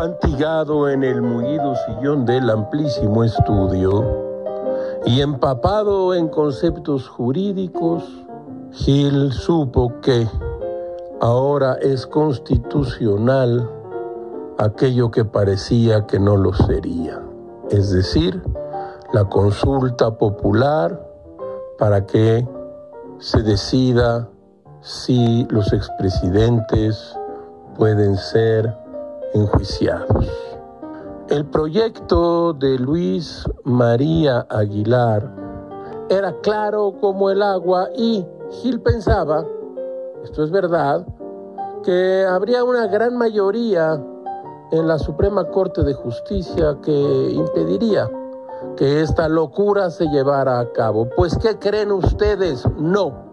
En el mullido sillón del amplísimo estudio y empapado en conceptos jurídicos, Gil supo que ahora es constitucional aquello que parecía que no lo sería, es decir, la consulta popular para que se decida si los expresidentes pueden ser enjuiciados. El proyecto de Luis María Aguilar era claro como el agua y Gil pensaba, esto es verdad, que habría una gran mayoría en la Suprema Corte de Justicia que impediría que esta locura se llevara a cabo. Pues ¿qué creen ustedes? No.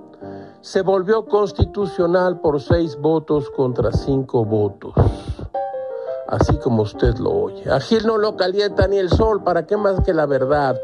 Se volvió constitucional por seis votos contra cinco votos. Así como usted lo oye. A Gil no lo calienta ni el sol, ¿para qué más que la verdad?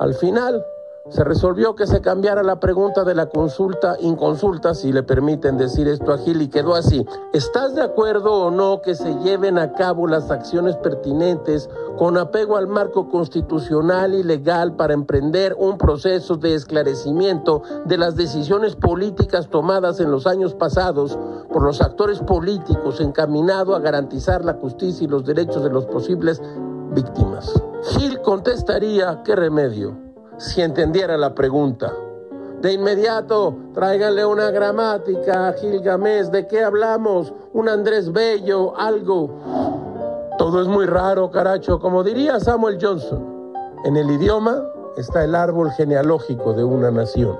Al final, se resolvió que se cambiara la pregunta de la consulta inconsulta, si le permiten decir esto a y quedó así. ¿Estás de acuerdo o no que se lleven a cabo las acciones pertinentes con apego al marco constitucional y legal para emprender un proceso de esclarecimiento de las decisiones políticas tomadas en los años pasados por los actores políticos encaminado a garantizar la justicia y los derechos de los posibles víctimas? Gil contestaría, ¿qué remedio? si entendiera la pregunta. De inmediato, tráiganle una gramática a Gilgamesh. ¿De qué hablamos? Un Andrés Bello, algo. Todo es muy raro, caracho. Como diría Samuel Johnson, en el idioma está el árbol genealógico de una nación.